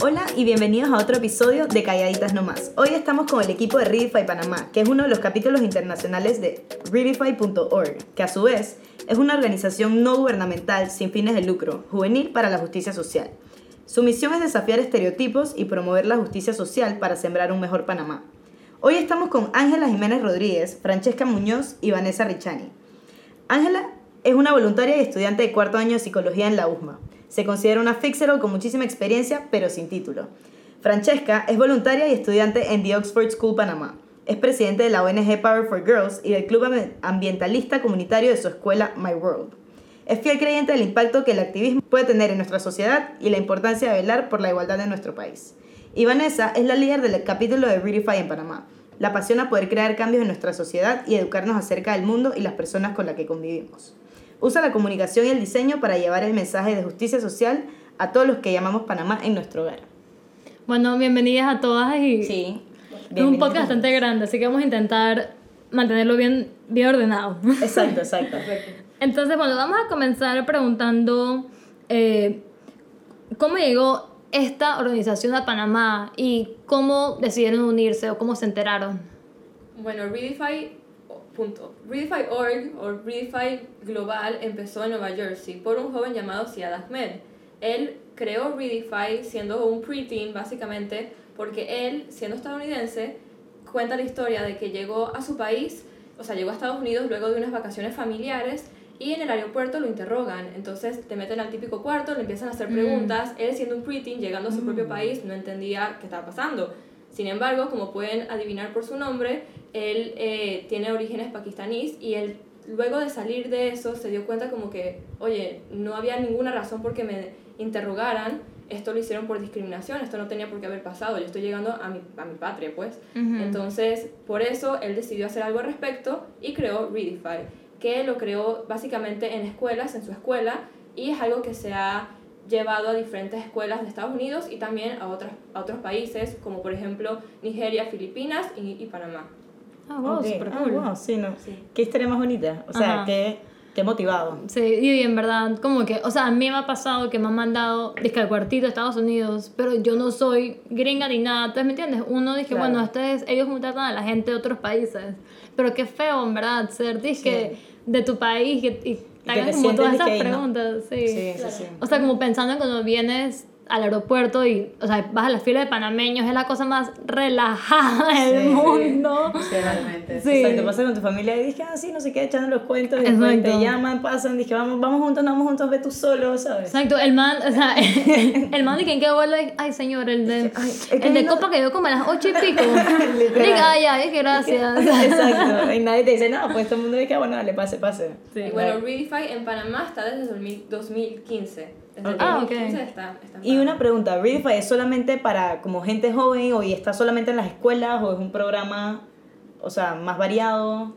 Hola y bienvenidos a otro episodio de Calladitas No Más. Hoy estamos con el equipo de Readify Panamá, que es uno de los capítulos internacionales de Readify.org, que a su vez es una organización no gubernamental sin fines de lucro, juvenil para la justicia social. Su misión es desafiar estereotipos y promover la justicia social para sembrar un mejor Panamá. Hoy estamos con Ángela Jiménez Rodríguez, Francesca Muñoz y Vanessa Richani. Ángela es una voluntaria y estudiante de cuarto año de psicología en la USMA. Se considera una fixero con muchísima experiencia, pero sin título. Francesca es voluntaria y estudiante en The Oxford School Panamá. Es presidente de la ONG Power for Girls y del club ambientalista comunitario de su escuela My World. Es fiel creyente del impacto que el activismo puede tener en nuestra sociedad y la importancia de velar por la igualdad en nuestro país. Y Vanessa es la líder del capítulo de Readify en Panamá. La apasiona poder crear cambios en nuestra sociedad y educarnos acerca del mundo y las personas con las que convivimos. Usa la comunicación y el diseño para llevar el mensaje de justicia social a todos los que llamamos Panamá en nuestro hogar. Bueno, bienvenidas a todas y Sí. es un podcast bastante grande, así que vamos a intentar mantenerlo bien, bien ordenado. Exacto, exacto. Entonces, bueno, vamos a comenzar preguntando eh, cómo llegó esta organización a Panamá y cómo decidieron unirse o cómo se enteraron. Bueno, Readify, punto. Readify.org o Readify Global empezó en Nueva Jersey por un joven llamado Siad Ahmed. Él creó Readify siendo un preteen básicamente porque él, siendo estadounidense, cuenta la historia de que llegó a su país, o sea, llegó a Estados Unidos luego de unas vacaciones familiares y en el aeropuerto lo interrogan. Entonces te meten al típico cuarto, le empiezan a hacer preguntas. Él, siendo un preteen, llegando a su propio país, no entendía qué estaba pasando. Sin embargo, como pueden adivinar por su nombre, él eh, tiene orígenes pakistaníes y él luego de salir de eso se dio cuenta como que, oye, no había ninguna razón por que me interrogaran, esto lo hicieron por discriminación, esto no tenía por qué haber pasado, yo estoy llegando a mi, a mi patria, pues. Entonces, por eso él decidió hacer algo al respecto y creó Readify, que lo creó básicamente en escuelas, en su escuela, y es algo que se ha llevado a diferentes escuelas de Estados Unidos y también a, otras, a otros países, como por ejemplo Nigeria, Filipinas y, y Panamá. Ah, wow, Ok. súper Ah, cool. wow, sí, no. Sí. Qué historia más bonita. O sea, Ajá. qué, qué motivado. Sí, y en verdad, como que, o sea, a mí me ha pasado que me han mandado, dizque al cuartito de Estados Unidos, pero yo no soy gringa ni nada, entonces, ¿me entiendes? Uno dije, Claro. bueno, ustedes, ellos tratan a la gente de otros países, pero qué feo, en verdad, ser, dizque, de tu país y, y te como todas esas ahí, ¿no? preguntas, sí. Sí, sí, sí. O sea, como pensando en cuando vienes al aeropuerto y, o sea, vas a la fila de panameños, es la cosa más relajada del Sí. mundo. Realmente. Sí. Exacto, pasa con tu familia y dije, ah, sí, no sé qué, echando los cuentos, y te llaman, pasan, dije, vamos, vamos juntos, no vamos juntos, ve tú solo, ¿sabes? Exacto, el man, o sea, el man de que en qué vuelo, ay señor, el de, Ay, es que el de no- Copa que dio como a las ocho y pico. Diga, ay, ay, que gracias. Exacto, y nadie te dice, no, pues todo el mundo dice, ah, bueno, dale, pase, pase. y bueno, Readify en Panamá está desde 2000 2015. Desde Ah, ok. 2015 está, está Y una pregunta, ¿Readify es solamente para como gente joven o y está solamente en las escuelas o es un programa, o sea, más variado?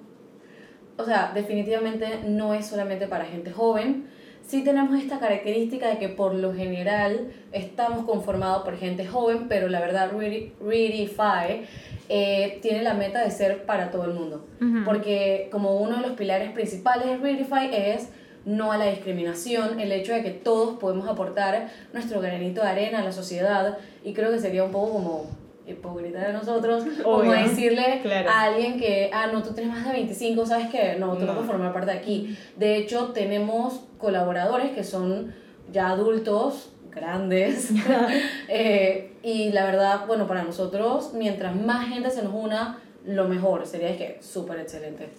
O sea, definitivamente no es solamente para gente joven. Sí tenemos esta característica de que por lo general estamos conformados por gente joven, pero la verdad Readi- Readify eh, tiene la meta de ser para todo el mundo. Ujú. Porque como uno de los pilares principales de Readify es no a la discriminación, el hecho de que todos podemos aportar nuestro granito de arena a la sociedad y creo que sería un poco como hipócrita de nosotros, como decirle Claro. a alguien que, ah, no, tú tienes más de 25, ¿sabes qué? No, tú no, No. puedes formar parte de aquí. De hecho, tenemos colaboradores que son ya adultos, grandes, eh, y la verdad, bueno, para nosotros, mientras más gente se nos una, lo mejor. Sería es que súper excelente.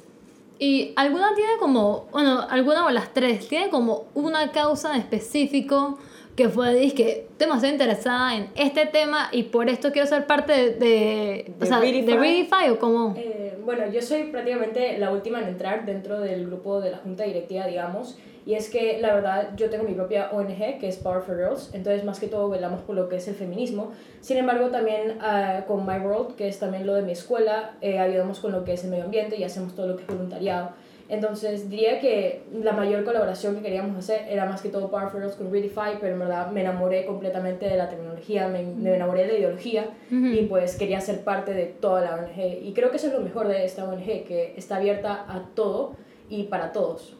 Y alguna tiene como, bueno, alguna o las tres, tiene como una causa en específico que fue, dizque, estoy demasiado interesada en este tema y por esto quiero ser parte de, de, ¿De o sea, Readify? de Readify o cómo. Eh, bueno, yo soy prácticamente la última en entrar dentro del grupo de la junta directiva, digamos, y es que la verdad yo tengo mi propia ONG que es Power for Girls, entonces más que todo velamos por lo que es el feminismo. Sin embargo, también ah, con My World, que es también lo de mi escuela, eh, ayudamos con lo que es el medio ambiente y hacemos todo lo que es voluntariado. Entonces diría que la mayor colaboración que queríamos hacer era más que todo Power for Girls con Readify, pero en verdad me enamoré completamente de la tecnología, me, me enamoré de la ideología y pues quería ser parte de toda la ONG. Y creo que eso es lo mejor de esta ONG, que está abierta a todo y para todos.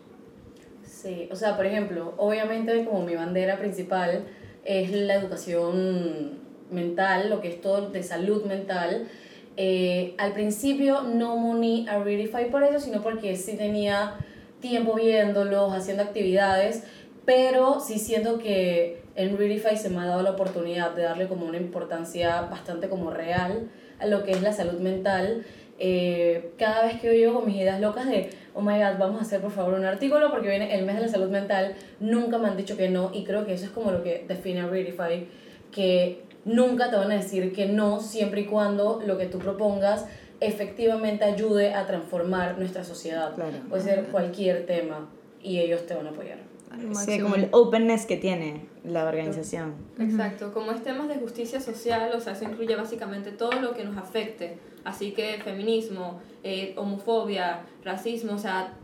Sí, o sea, por ejemplo, obviamente como mi bandera principal es la educación mental, lo que es todo de salud mental. Eh, al principio no me uní a Readify por eso, sino porque sí tenía tiempo viéndolos, haciendo actividades, pero sí siento que en Readify se me ha dado la oportunidad de darle como una importancia bastante como real a lo que es la salud mental. Eh, cada vez que yo llego con mis ideas locas de, oh my god, vamos a hacer por favor un artículo porque viene el mes de la salud mental, nunca me han dicho que no y creo que eso es como lo que define a Readify, que nunca te van a decir que no siempre y cuando lo que tú propongas efectivamente ayude a transformar nuestra sociedad. Claro. Puede ser cualquier tema y ellos te van a apoyar. Sí, como el openness que tiene la organización. Exacto, como es temas de justicia social, o sea, eso incluye básicamente todo lo que nos afecte. Así que feminismo, eh, homofobia, racismo, o sea,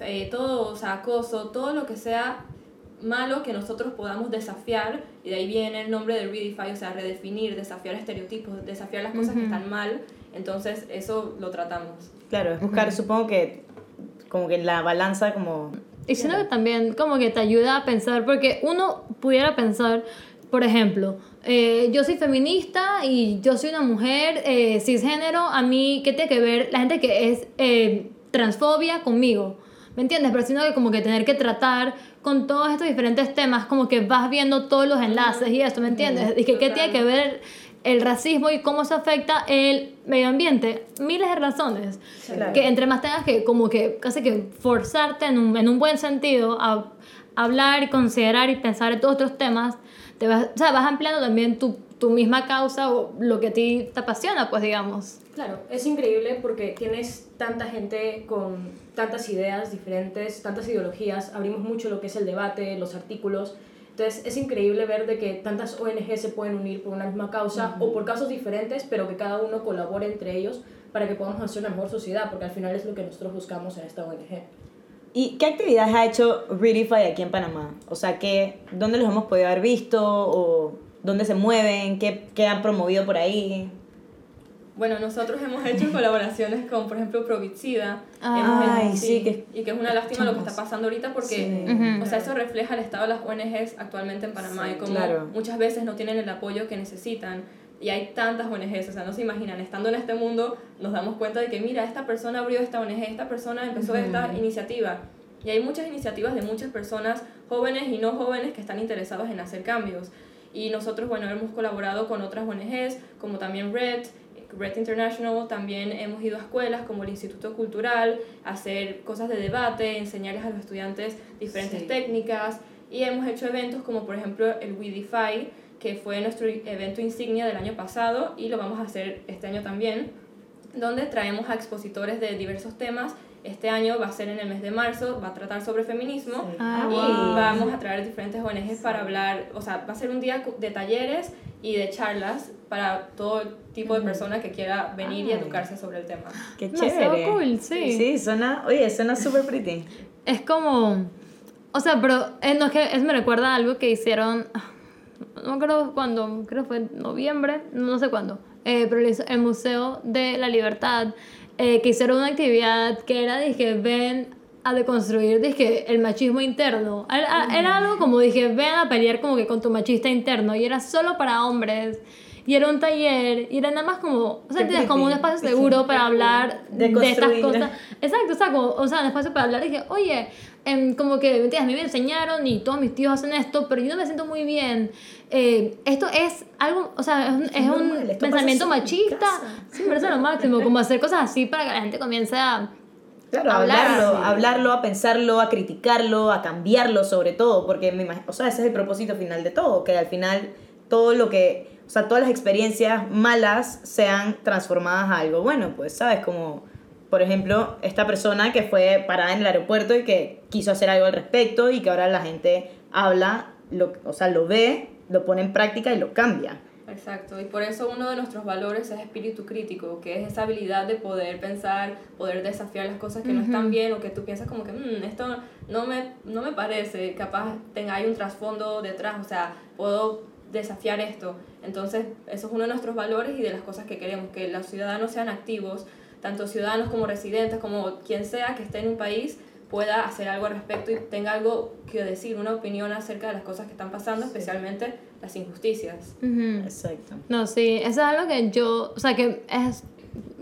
eh, todo, o sea, acoso, todo lo que sea malo que nosotros podamos desafiar, y de ahí viene el nombre de Redefy, o sea, redefinir, desafiar estereotipos, desafiar las cosas que están mal, entonces eso lo tratamos. Claro, es buscar, supongo que, como que la balanza como... Y siento que también como que te ayuda a pensar, porque uno pudiera pensar, por ejemplo, eh, yo soy feminista y yo soy una mujer eh, cisgénero, a mí, ¿qué tiene que ver la gente que es eh, transfobia conmigo? ¿Me entiendes? Pero sino que como que tener que tratar con todos estos diferentes temas, como que vas viendo todos los enlaces y esto, ¿me entiendes? Y que qué tiene que ver el racismo y cómo se afecta el medio ambiente. Miles de razones. Claro. Que entre más tengas que como que casi que forzarte en un, en un buen sentido a hablar y considerar y pensar en todos estos temas, te vas, o sea, vas ampliando también tu, tu misma causa o lo que a ti te apasiona, pues digamos. Claro, es increíble porque tienes tanta gente con tantas ideas diferentes, tantas ideologías, abrimos mucho lo que es el debate, los artículos. Entonces es increíble ver de que tantas ONG se pueden unir por una misma causa o por causas diferentes, pero que cada uno colabore entre ellos para que podamos hacer una mejor sociedad, porque al final es lo que nosotros buscamos en esta ONG. ¿Y qué actividades ha hecho Redify aquí en Panamá? O sea, ¿qué, ¿dónde los hemos podido haber visto? ¿O dónde se mueven? ¿Qué, qué han promovido por ahí? Bueno, nosotros hemos hecho colaboraciones con, por ejemplo, Provicida. Ay, Hemos- sí, que- Y que es una lástima lo que está pasando ahorita porque, Sí. o sea, eso refleja el estado de las ONGs actualmente en Panamá Sí, y como claro. muchas veces no tienen el apoyo que necesitan. Y hay tantas ONGs, o sea, no se imaginan, estando en este mundo nos damos cuenta de que, mira, esta persona abrió esta ONG, esta persona empezó esta iniciativa. Y hay muchas iniciativas de muchas personas, jóvenes y no jóvenes, que están interesados en hacer cambios. Y nosotros, bueno, hemos colaborado con otras ONGs, como también RED, Red International, también hemos ido a escuelas como el Instituto Cultural, a hacer cosas de debate, enseñarles a los estudiantes diferentes Sí. técnicas y hemos hecho eventos como por ejemplo el WeDefy, que fue nuestro evento insignia del año pasado y lo vamos a hacer este año también, donde traemos a expositores de diversos temas. Este año va a ser en el mes de marzo, va a tratar sobre feminismo Sí. Ah, y wow. vamos a traer diferentes ONGs para hablar, o sea, va a ser un día de talleres y de charlas para todo tipo de persona que quiera venir y Ay. educarse sobre el tema. Qué chévere. cool, sí. Sí, suena, oye, suena súper pretty. Es como. O sea, pero eh, no es que eso me recuerda a algo que hicieron. ah, No me acuerdo cuándo, creo que fue en noviembre, no sé cuándo. eh, pero el Museo de la Libertad, eh, que hicieron una actividad que era, dije, ven a deconstruir, dije, el machismo interno. Era, era algo como, dije, ven a pelear como que con tu machista interno, y era solo para hombres. Y era un taller, y era nada más como, o sea, Qué ¿entiendes? como un espacio Sí, seguro qué para hablar de, estas Deconstruir. cosas. Exacto, o sea, como, o sea, un espacio para hablar. Dije, oye, em, como que, ¿me entiendes? A mí me enseñaron y todos mis tíos hacen esto, pero yo no me siento muy bien. Eh, esto es algo, o sea, es un, es un normal, esto pensamiento machista. Sí, me parece lo máximo, como hacer cosas así para que la gente comience a... Claro, Hablar, hablarlo, sí. hablarlo, a pensarlo, a criticarlo, a cambiarlo sobre todo, porque me imag- o sea, ese es el propósito final de todo, que al final todo lo que, o sea, todas las experiencias malas sean transformadas a algo bueno, pues, ¿sabes? Como, por ejemplo, esta persona que fue parada en el aeropuerto y que quiso hacer algo al respecto y que ahora la gente habla, lo, o sea, lo ve, lo pone en práctica y lo cambia. Exacto, y por eso uno de nuestros valores es espíritu crítico, que es esa habilidad de poder pensar, poder desafiar las cosas que no están bien o que tú piensas como que "Mm, esto no me, no me parece, capaz tenga hay un trasfondo detrás, o sea, puedo desafiar esto. Entonces, eso es uno de nuestros valores y de las cosas que queremos, que los ciudadanos sean activos, tanto ciudadanos como residentes, como quien sea que esté en un país, pueda hacer algo al respecto y tenga algo que decir, una opinión acerca de las cosas que están pasando, especialmente las injusticias. Ujú. Exacto. No, sí, eso es algo que yo, o sea, que es,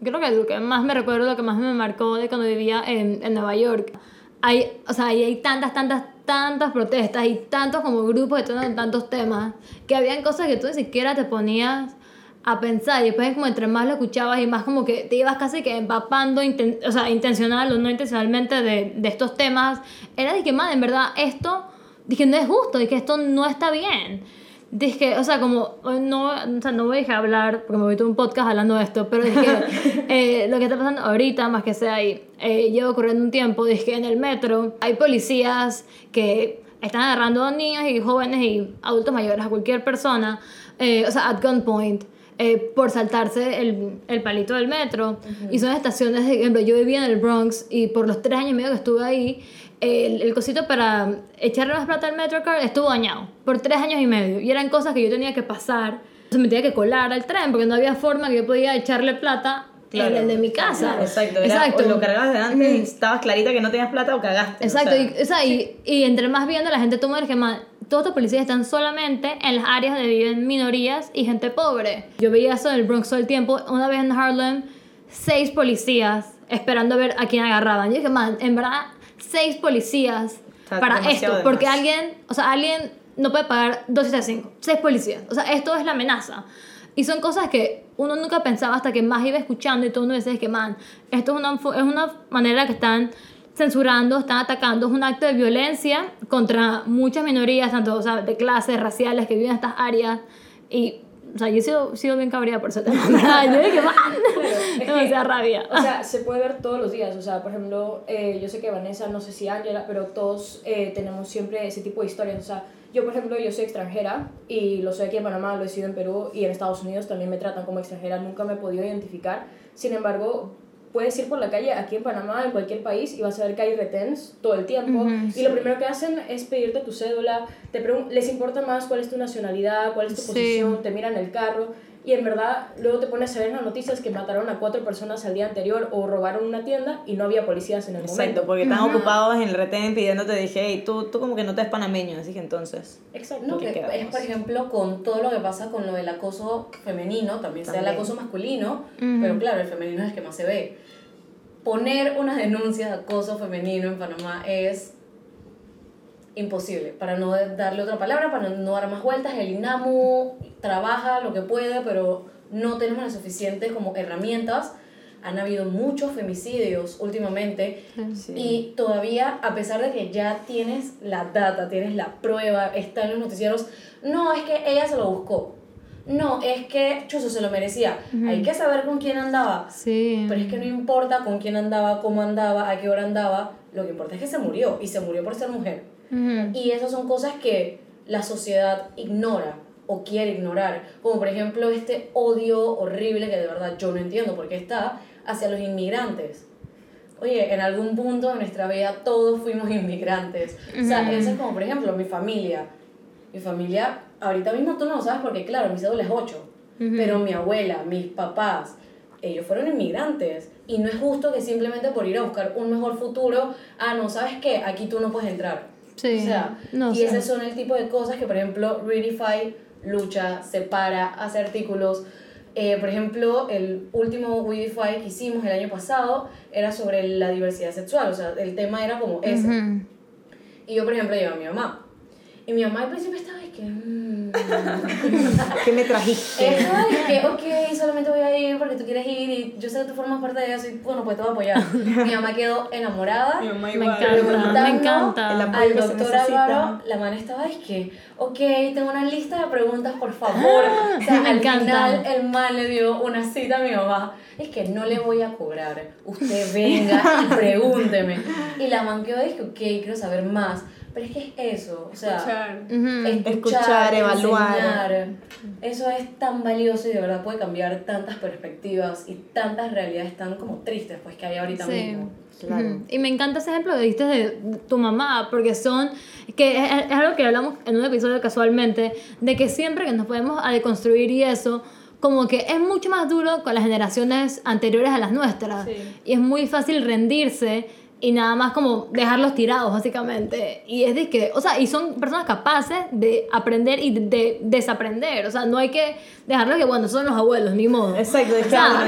creo que lo que más me recuerdo, lo que más me marcó de cuando vivía en, en Nueva York. Hay, o sea, ahí hay tantas, tantas, tantas protestas y tantos como grupos que tratan tantos temas, que habían cosas que tú ni siquiera te ponías a pensar. Y después como entre más lo escuchabas y más como que te ibas casi que empapando, inten- o sea, intencional o no intencionalmente de, de estos temas, era de que, man, en verdad esto, dije, no es justo, dije, esto no está bien. Dije, o sea, como, no, o sea, no voy a dejar hablar, porque me voy a un podcast hablando de esto, pero dije, eh, lo que está pasando ahorita, más que sea ahí, eh, llevo corriendo un tiempo, dije, en el metro hay policías que están agarrando a niños y jóvenes y adultos mayores, a cualquier persona, eh, o sea, at gunpoint, eh, por saltarse el, el palito del metro. Y son estaciones, de ejemplo, yo vivía en el Bronx y por los tres años y medio que estuve ahí, el, el cosito para echarle más plata al Metrocard estuvo dañado por tres años y medio. Y eran cosas que yo tenía que pasar. Entonces me tenía que colar al tren porque no había forma que yo podía echarle plata Claro. el de mi casa. Exacto. Era, Exacto. O lo cargabas delante y estabas clarita que no tenías plata o cagaste. Exacto, o sea. y, o sea, y, y entre más viendo la gente toma que más todos los policías están solamente en las áreas donde viven minorías y gente pobre. Yo veía eso en el Bronx todo el tiempo. Una vez en Harlem, seis policías esperando a ver a quién agarraban. Yo dije, man, en verdad, seis policías Está para esto. de Porque alguien, o sea, alguien no puede pagar 275. Seis policías. O sea, esto es la amenaza. Y son cosas que uno nunca pensaba hasta que más iba escuchando y todo uno decía que, man, esto es una, es una manera que están censurando, están atacando, es un acto de violencia contra muchas minorías, tanto o sea, de clases, raciales, que viven en estas áreas. Y, o sea, yo he sido, sido bien cabreada por ¿verdad? Yo dije, man, que- sea rabia. O sea, se puede ver todos los días. O sea, por ejemplo, eh, yo sé que Vanessa, no sé si Angela, pero todos eh, tenemos siempre ese tipo de historias. O sea, yo, por ejemplo, yo soy extranjera y lo soy aquí en Panamá, lo he sido en Perú y en Estados Unidos también me tratan como extranjera. Nunca me he podido identificar. Sin embargo, puedes ir por la calle aquí en Panamá, en cualquier país, y vas a ver que hay reténs todo el tiempo. Y lo primero que hacen es pedirte tu cédula, te les importa más cuál es tu nacionalidad, cuál es tu Sí. posición, te miran el carro. Y en verdad, luego te pones a ver en las noticias que mataron a cuatro personas al día anterior o robaron una tienda y no había policías en el Exacto, momento. porque están ocupados en el retén pidiéndote, dije, hey, tú, tú como que no te es panameño, así que entonces. Exacto. No, ¿Qué que es por ejemplo con todo lo que pasa con lo del acoso femenino, también, sea el acoso masculino, pero claro, el femenino es el que más se ve. Poner una denuncia de acoso femenino en Panamá es imposible, para no darle otra palabra, para no dar más vueltas, el INAMU trabaja lo que puede, pero no tenemos las suficientes como herramientas. Han habido muchos femicidios últimamente Sí. y todavía, a pesar de que ya tienes la data, tienes la prueba, está en los noticieros, no, es que ella se lo buscó. No, es que Chuzo se lo merecía. Hay que saber con quién andaba. Sí. Pero es que no importa con quién andaba, cómo andaba, a qué hora andaba. Lo que importa es que se murió y se murió por ser mujer. Ujú. Y esas son cosas que la sociedad ignora o quiere ignorar. Como por ejemplo este odio horrible que de verdad yo no entiendo por qué está hacia los inmigrantes. Oye, en algún punto de nuestra vida todos fuimos inmigrantes. O sea, eso es como por ejemplo mi familia. Mi familia, ahorita mismo tú no lo sabes porque claro, mi cédula es 8. Ujú. Pero mi abuela, mis papás, ellos fueron inmigrantes. Y no es justo que simplemente por ir a buscar un mejor futuro, ah, no, ¿sabes qué? Aquí tú no puedes entrar. Sí. O sea, No y sé. esos son el tipo de cosas que, por ejemplo, Readify lucha, separa, hace artículos. Eh, por ejemplo, el último Readify que hicimos el año pasado era sobre la diversidad sexual. O sea, el tema era como ese. Ujú. Y yo, por ejemplo, llevo a mi mamá. Y mi mamá al principio estaba de que... mm, ¿Qué me trajiste? Estaba de que, ok, solamente voy a ir porque tú quieres ir y yo sé que tú formas parte de eso y bueno, pues te voy a apoyar. Mi mamá quedó enamorada. Mi mamá Me igual. encanta, me encanta. El apoyo Al que doctor. Álvaro, la mano estaba es que, ok, tengo una lista de preguntas, por favor. o sea, Me al encanta. final el man le dio una cita a mi mamá. Es que no le voy a cobrar. Usted venga y pregúnteme. Y la man quedó, dije, ok, quiero saber más. Pero es que es eso, o sea, Escuchar. Escuchar, Escuchar, evaluar. enseñar. Eso es tan valioso y de verdad puede cambiar tantas perspectivas y tantas realidades tan como tristes pues que hay ahorita Sí. mismo. Claro. Y me encanta ese ejemplo que diste de tu mamá, porque son, que es, es algo que hablamos en un episodio casualmente, de que siempre que nos podemos a deconstruir y eso, como que es mucho más duro con las generaciones anteriores a las nuestras. Sí. Y es muy fácil rendirse y nada más como dejarlos tirados básicamente. Y es de que, o sea, y son personas capaces de aprender y de, de desaprender. O sea, no hay que dejarlo que, bueno, son los abuelos, ni modo. Exacto, O es sea.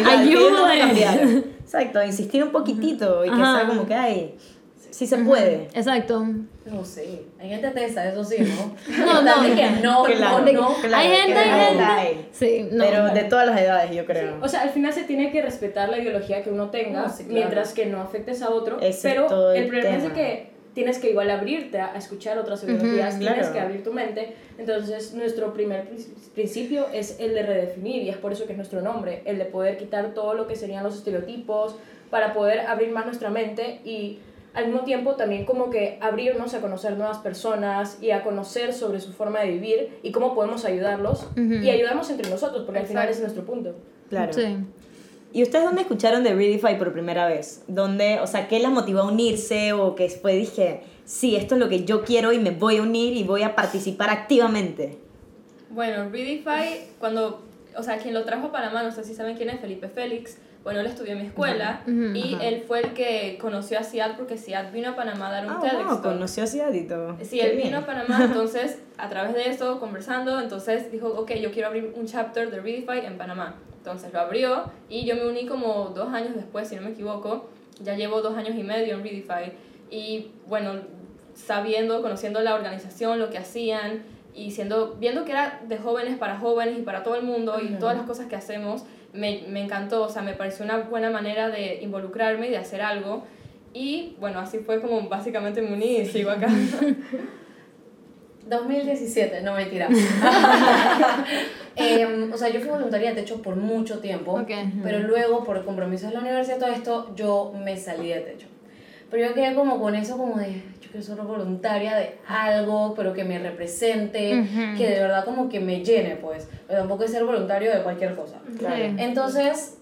Exacto, insistir un poquitito y que Ajá. sea como que, ay, sí se puede. Exacto. No sé, hay gente tesa, eso sí, ¿no? No, no. de que no, Claro, no, no. claro, hay gente, hay claro, gente. hay. Sí, no. Pero de todas las edades, yo creo. O sea, al final se tiene que respetar la ideología que uno tenga, No, sí, claro. mientras que no afectes a otro. Ese es pero el el problema es tema. que tienes que igual abrirte a, escuchar otras ideologías, Ujú, tienes claro. que abrir tu mente. Entonces, nuestro primer prin- principio es el de redefinir, y es por eso que es nuestro nombre, el de poder quitar todo lo que serían los estereotipos, para poder abrir más nuestra mente y al mismo tiempo también como que abrirnos a conocer nuevas personas y a conocer sobre su forma de vivir y cómo podemos ayudarlos y ayudarnos entre nosotros, porque al final ese es nuestro punto. Claro. Sí. ¿Y ustedes dónde escucharon de Readify por primera vez? ¿Dónde, o sea, qué las motivó a unirse o que después dije, sí, esto es lo que yo quiero y me voy a unir y voy a participar activamente? Bueno, Readify, cuando, o sea, quien lo trajo a Panamá, no sé si saben quién es Felipe Félix, bueno, él estudió en mi escuela Ujú. y Ajá. él fue el que conoció a Siad porque Siad vino a Panamá a dar un Ah, TEDx wow, conoció a Ciudad y todo. Sí, Qué él bien. vino a Panamá, entonces a través de eso, conversando, entonces dijo, ok, yo quiero abrir un chapter de Readify en Panamá. Entonces lo abrió y yo me uní como dos años después, si no me equivoco. Ya llevo dos años y medio en Readify. Y bueno, sabiendo, conociendo la organización, lo que hacían y siendo, viendo que era de jóvenes para jóvenes y para todo el mundo y todas las cosas que hacemos, me, me encantó, o sea, me pareció una buena manera de involucrarme y de hacer algo. Y bueno, así fue como básicamente me uní y sigo acá. 2017, no mentira. Em, o sea, yo fui voluntaria de techo por mucho tiempo, pero luego por compromisos de la universidad y todo esto, yo me salí de techo. Pero yo quedé como con eso como de, yo quiero ser voluntaria de algo, pero que me represente, que de verdad como que me llene, pues. Pero tampoco es ser voluntario de cualquier cosa. Claro. Entonces,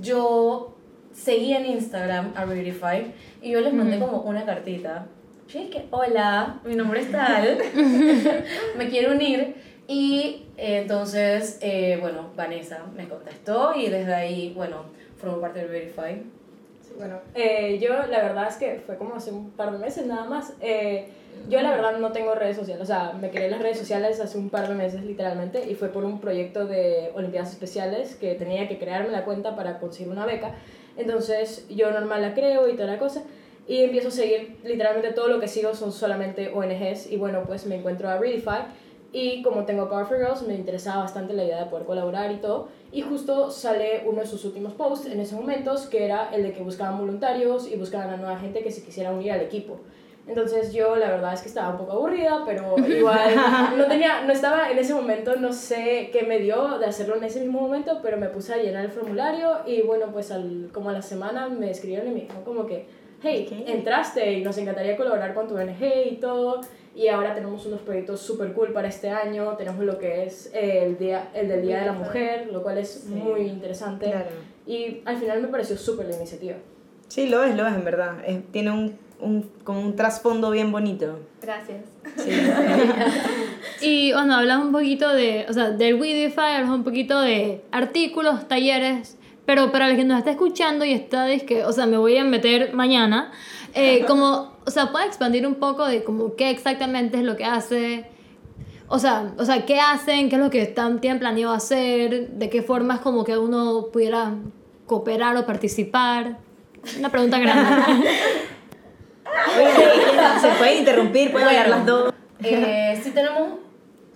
yo seguí en Instagram a Beautify y yo les mandé como una cartita. Yo dije, hola, mi nombre es tal, me quiero unir. Y eh, entonces, eh, bueno, Vanessa me contestó y desde ahí, bueno, formo parte de Beautify. Bueno, eh, yo la verdad es que fue como hace un par de meses nada más. Eh, yo la verdad no tengo redes sociales, o sea, me creé las redes sociales hace un par de meses literalmente y fue por un proyecto de Olimpiadas Especiales que tenía que crearme la cuenta para conseguir una beca. Entonces yo normal la creo y toda la cosa y empiezo a seguir, literalmente todo lo que sigo son solamente ONGs y bueno, pues me encuentro a Readify y como tengo Power for Girls me interesaba bastante la idea de poder colaborar y todo y justo sale uno de sus últimos posts en esos momentos que era el de que buscaban voluntarios y buscaban a nueva gente que se quisiera unir al equipo. Entonces yo la verdad es que estaba un poco aburrida, pero igual no tenía, no estaba en ese momento, no sé qué me dio de hacerlo en ese mismo momento, pero me puse a llenar el formulario y bueno, pues al, como a la semana me escribieron y me dijeron como que, hey, entraste y nos encantaría colaborar con tu ONG y todo. Y ahora tenemos unos proyectos súper cool para este año. Tenemos lo que es el, día, el del Día de la Mujer, lo cual es muy interesante. Claro. Y al final me pareció súper la iniciativa. Sí, lo es, lo es, en verdad. Es- tiene un, un, como un trasfondo bien bonito. Gracias. Sí. Y bueno, hablamos un poquito de, o sea, del hablamos un poquito de artículos, talleres, pero para el que nos está escuchando y está, que, o sea, me voy a meter mañana, eh, como, o sea, puede expandir un poco de como qué exactamente es lo que hace, o sea, o sea, qué hacen, qué es lo que están, tienen planeado hacer, de qué formas como que uno pudiera cooperar o participar. Una pregunta grande. Oye, se pueden interrumpir, pueden hablar las dos. Eh, sí tenemos,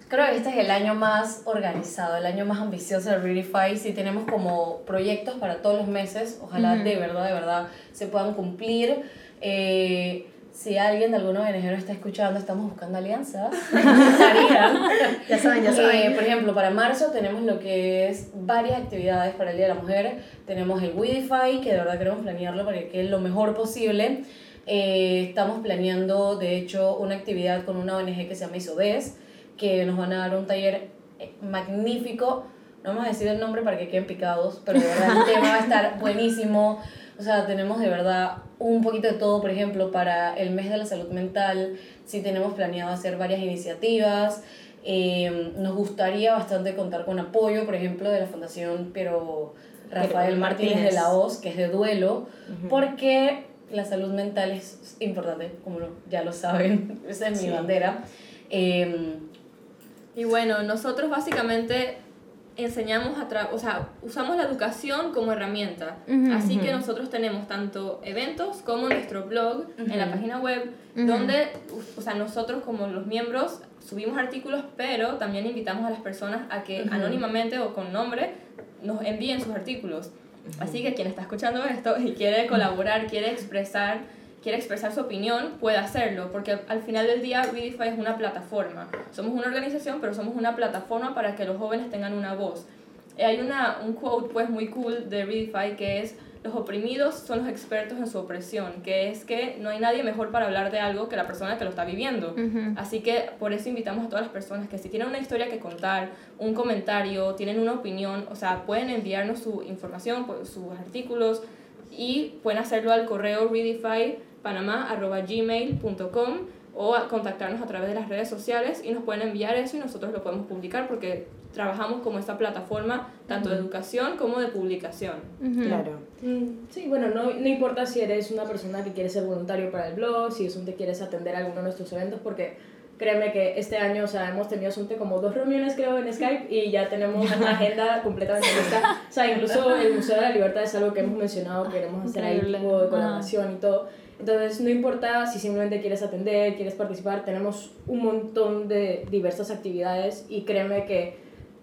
creo que este es el año más organizado, el año más ambicioso de Readify. Sí tenemos como proyectos para todos los meses, ojalá de verdad, de verdad se puedan cumplir. Eh, si alguien de alguna ONG nos está escuchando, estamos buscando alianzas. Ya saben, ya Eh, saben. por ejemplo, para marzo tenemos lo que es varias actividades para el Día de la Mujer. Tenemos el Weedify, que de verdad queremos planearlo para que quede lo mejor posible. Eh, estamos planeando, de hecho, una actividad con una ONG que se llama ISODES, que nos van a dar un taller eh, magnífico. No vamos a decir el nombre para que queden picados, pero de verdad el tema va a estar buenísimo. O sea, tenemos de verdad un poquito de todo, por ejemplo, para el mes de la salud mental, sí tenemos planeado hacer varias iniciativas. Eh, nos gustaría bastante contar con apoyo, por ejemplo, de la Fundación Pero Rafael Pero Martínez de la Hoz, que es de duelo, porque la salud mental es importante, como ya lo saben, esa es mi bandera. Eh, y bueno, nosotros básicamente enseñamos a tra o sea, usamos la educación como herramienta. Así que nosotros tenemos tanto eventos como nuestro blog en la página web, donde, o sea, nosotros como los miembros subimos artículos, pero también invitamos a las personas a que anónimamente o con nombre nos envíen sus artículos. Así que quien está escuchando esto y quiere colaborar, quiere expresar quiere expresar su opinión, puede hacerlo, porque al final del día Readify es una plataforma. Somos una organización, pero somos una plataforma para que los jóvenes tengan una voz. Eh, hay una, un quote pues muy cool de Readify que es los oprimidos son los expertos en su opresión, que es que no hay nadie mejor para hablar de algo que la persona que lo está viviendo. Así que por eso invitamos a todas las personas que si tienen una historia que contar, un comentario, tienen una opinión, o sea, pueden enviarnos su información, pues, sus artículos y pueden hacerlo al correo Readify panamá.gmail.com o a contactarnos a través de las redes sociales y nos pueden enviar eso y nosotros lo podemos publicar porque trabajamos como esta plataforma tanto de educación como de publicación. Claro. Mm, sí, bueno, no, no importa si eres una persona que quiere ser voluntario para el blog, si es un te quieres atender a alguno de nuestros eventos, porque créeme que este año, o sea, hemos tenido como dos reuniones creo en Skype y ya tenemos una agenda completamente lista. O sea, incluso el Museo de la Libertad es algo que hemos mencionado, queremos hacer ahí tipo de colaboración y todo. Entonces, no importa si simplemente quieres atender, quieres participar, tenemos un montón de diversas actividades y créeme que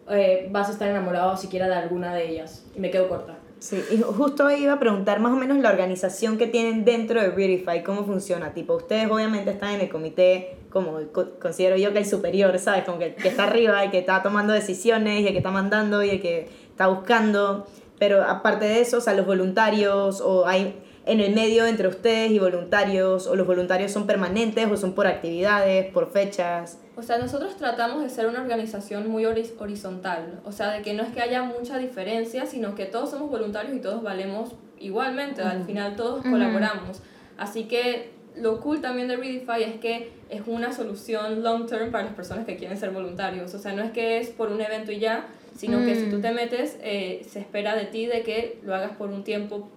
eh, vas a estar enamorado siquiera de alguna de ellas. Y me quedo corta. Sí, y justo iba a preguntar más o menos la organización que tienen dentro de Beautify, cómo funciona. Tipo, ustedes obviamente están en el comité, como considero yo que el superior, ¿sabes? Como que, que está arriba, el que está tomando decisiones, y el que está mandando, y el que está buscando. Pero aparte de eso, o sea, los voluntarios, o hay en el medio entre ustedes y voluntarios? ¿O los voluntarios son permanentes o son por actividades, por fechas? O sea, nosotros tratamos de ser una organización muy horizontal, o sea, de que no es que haya mucha diferencia, sino que todos somos voluntarios y todos valemos igualmente, al final todos colaboramos. Así que lo cool también de Redify es que es una solución long term para las personas que quieren ser voluntarios, o sea, no es que es por un evento y ya, sino que si tú te metes, eh, se espera de ti de que lo hagas por un tiempo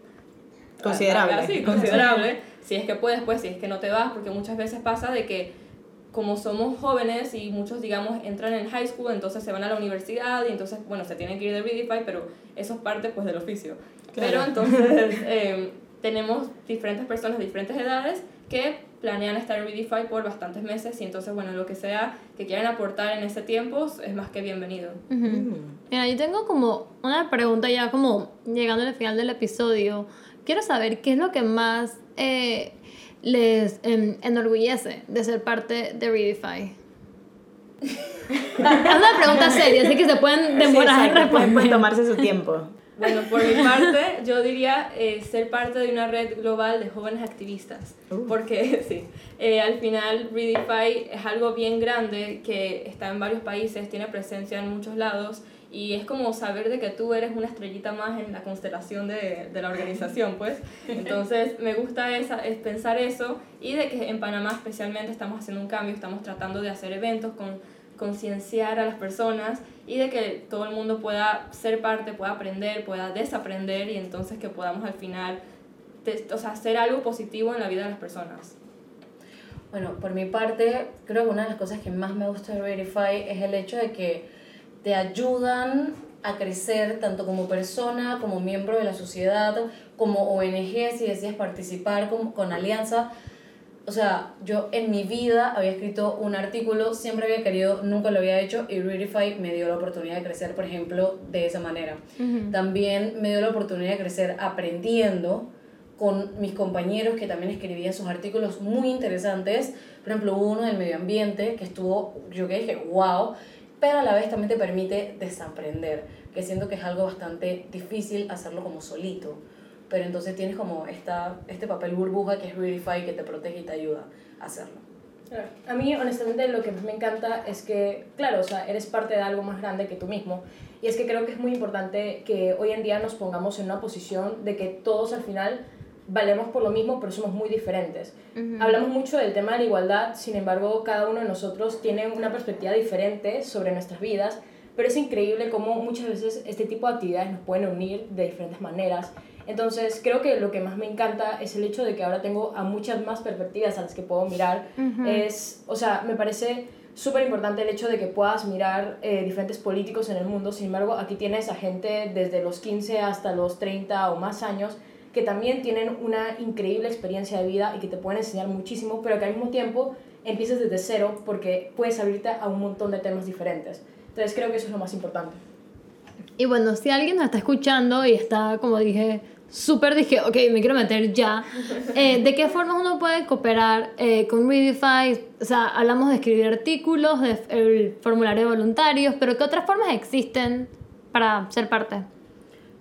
Considerable. Sí, considerable. si es que puedes, pues si es que no te vas, porque muchas veces pasa de que como somos jóvenes y muchos, digamos, entran en high school, entonces se van a la universidad y entonces, bueno, se tienen que ir de Readify, pero eso es parte, pues, del oficio. Pero entonces em, tenemos diferentes personas de diferentes edades que planean estar en Readify por bastantes meses y entonces, bueno, lo que sea que quieran aportar en ese tiempo es más que bienvenido. Mira, yo tengo como una pregunta ya como llegando al final del episodio quiero saber qué es lo que más eh, les em, enorgullece de ser parte de Redify. es una pregunta seria, así que se pueden demorar en responder. Pueden tomarse su tiempo. Bueno, por mi parte, yo diría eh, ser parte de una red global de jóvenes activistas. Uh. Porque, sí, eh, al final Redify es algo bien grande que está en varios países, tiene presencia en muchos lados y es como saber de que tú eres una estrellita más en la constelación de, de la organización, pues. Entonces, me gusta esa, es pensar eso y de que en Panamá especialmente estamos haciendo un cambio, estamos tratando de hacer eventos con concienciar a las personas y de que todo el mundo pueda ser parte, pueda aprender, pueda desaprender y entonces que podamos al final o sea, hacer algo positivo en la vida de las personas. Bueno, por mi parte, creo que una de las cosas que más me gusta de Verify es el hecho de que te ayudan a crecer tanto como persona, como miembro de la sociedad, como ONG, si decides participar con, con Alianza. O sea, yo en mi vida había escrito un artículo, siempre había querido, nunca lo había hecho y Readify me dio la oportunidad de crecer, por ejemplo, de esa manera. También me dio la oportunidad de crecer aprendiendo con mis compañeros que también escribían sus artículos muy interesantes. Por ejemplo, uno del medio ambiente que estuvo, yo que dije, wow, pero a la vez también te permite desaprender, que siento que es algo bastante difícil hacerlo como solito. Pero entonces tienes como esta, este papel burbuja que es Realify que te protege y te ayuda a hacerlo. A mí, honestamente, lo que me encanta es que, claro, o sea, eres parte de algo más grande que tú mismo. Y es que creo que es muy importante que hoy en día nos pongamos en una posición de que todos al final valemos por lo mismo, pero somos muy diferentes. Hablamos mucho del tema de la igualdad, sin embargo, cada uno de nosotros tiene una perspectiva diferente sobre nuestras vidas, pero es increíble cómo muchas veces este tipo de actividades nos pueden unir de diferentes maneras. Entonces, creo que lo que más me encanta es el hecho de que ahora tengo a muchas más perspectivas a las que puedo mirar. Es, o sea, me parece súper importante el hecho de que puedas mirar eh, diferentes políticos en el mundo. Sin embargo, aquí tienes a gente desde los 15 hasta los 30 o más años que también tienen una increíble experiencia de vida y que te pueden enseñar muchísimo, pero que al mismo tiempo empieces desde cero porque puedes abrirte a un montón de temas diferentes. Entonces creo que eso es lo más importante. Y bueno, si alguien nos está escuchando y está, como dije, súper dije, ok, me quiero meter ya, eh, ¿de qué formas uno puede cooperar eh, con Readify? O sea, hablamos de escribir artículos, de formulario de voluntarios, pero ¿qué otras formas existen para ser parte?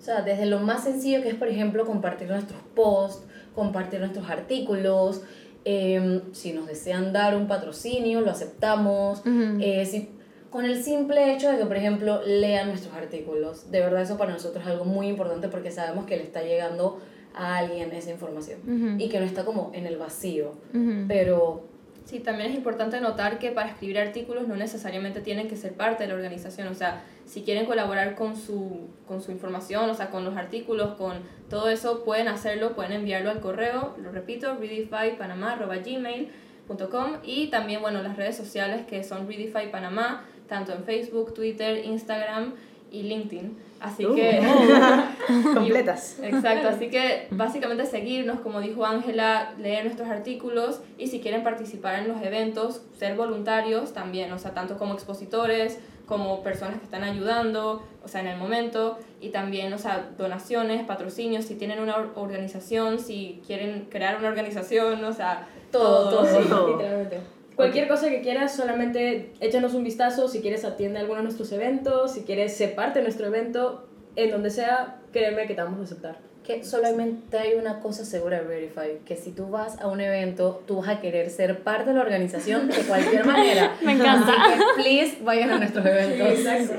O sea, desde lo más sencillo que es, por ejemplo, compartir nuestros posts, compartir nuestros artículos, em, si nos desean dar un patrocinio, lo aceptamos. Eh, si con el simple hecho de que, por ejemplo, lean nuestros artículos. De verdad eso para nosotros es algo muy importante porque sabemos que le está llegando a alguien esa información y que no está como en el vacío. Pero... Sí, también es importante notar que para escribir artículos no necesariamente tienen que ser parte de la organización. O sea, si quieren colaborar con su, con su información, o sea, con los artículos, con todo eso, pueden hacerlo, pueden enviarlo al correo, lo repito, readifypanama.gmail.com y también, bueno, las redes sociales que son Readify Panamá, tanto en Facebook, Twitter, Instagram y LinkedIn. Así Uh, que... Completas. Exacto, así que básicamente seguirnos, como dijo Ángela, leer nuestros artículos y si quieren participar en los eventos, ser voluntarios también, o sea, tanto como expositores, como personas que están ayudando, o sea, en el momento, y también, o sea, donaciones, patrocinios, si tienen una or- organización, si quieren crear una organización, o sea, Todo, todo, sí. todo. Literalmente. Cualquier cosa que quieras, solamente échanos un vistazo. Si quieres, atiende a alguno de nuestros eventos. Si quieres, ser parte de nuestro evento, en donde sea, créeme que te vamos a aceptar. Que solamente hay una cosa segura de Verify, que si tú vas a un evento, tú vas a querer ser parte de la organización de cualquier manera. Me encanta. Así que, please, vayan a nuestros eventos.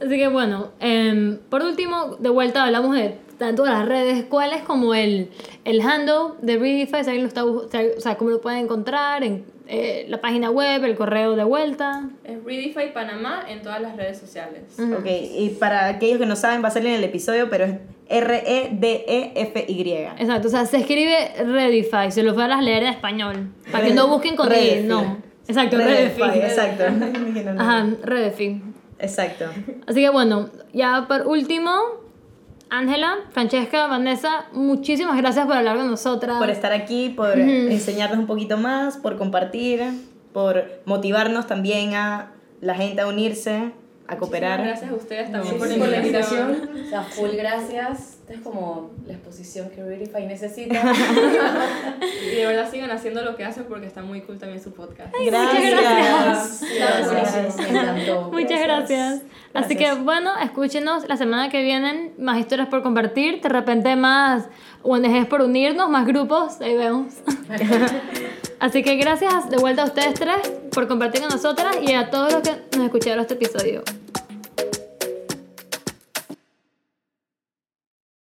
Así que bueno, em, por último, de vuelta hablamos de tanto de las redes, ¿cuál es como el, el handle de Readify? Si alguien lo está, o sea, cómo lo pueden encontrar en eh, la página web, el correo de vuelta. Es Readify Panamá en todas las redes sociales. Ok, y para aquellos que no saben, va a salir en el episodio, pero es E R-E-D-E-F-Y. Exacto, o sea, se escribe Readify, se lo fueras a leer en español, para que no busquen con Redify. I, no. Exacto, Redify, Redify. exacto. Ajá, Redify. Exacto. Así que bueno, ya por último, Ángela, Francesca, Vanessa, muchísimas gracias por hablar con nosotras. Por estar aquí, por enseñarnos un poquito más, por compartir, por motivarnos también a la gente a unirse, a cooperar. Muchísimas Gracias a ustedes también Sí, por, sí, la por la invitación. O sea, full gracias. Esta es como la exposición que Verify necesita. Y de verdad sigan haciendo lo que hacen porque está muy cool también su podcast. Gracias. Gracias. Me encantó. Muchas gracias. Así que Gracias. bueno, escúchenos la semana que viene, más historias por compartir, de repente más ONGs por unirnos, más grupos, ahí vemos. Así que gracias de vuelta a ustedes tres por compartir con nosotras y a todos los que nos escucharon este episodio.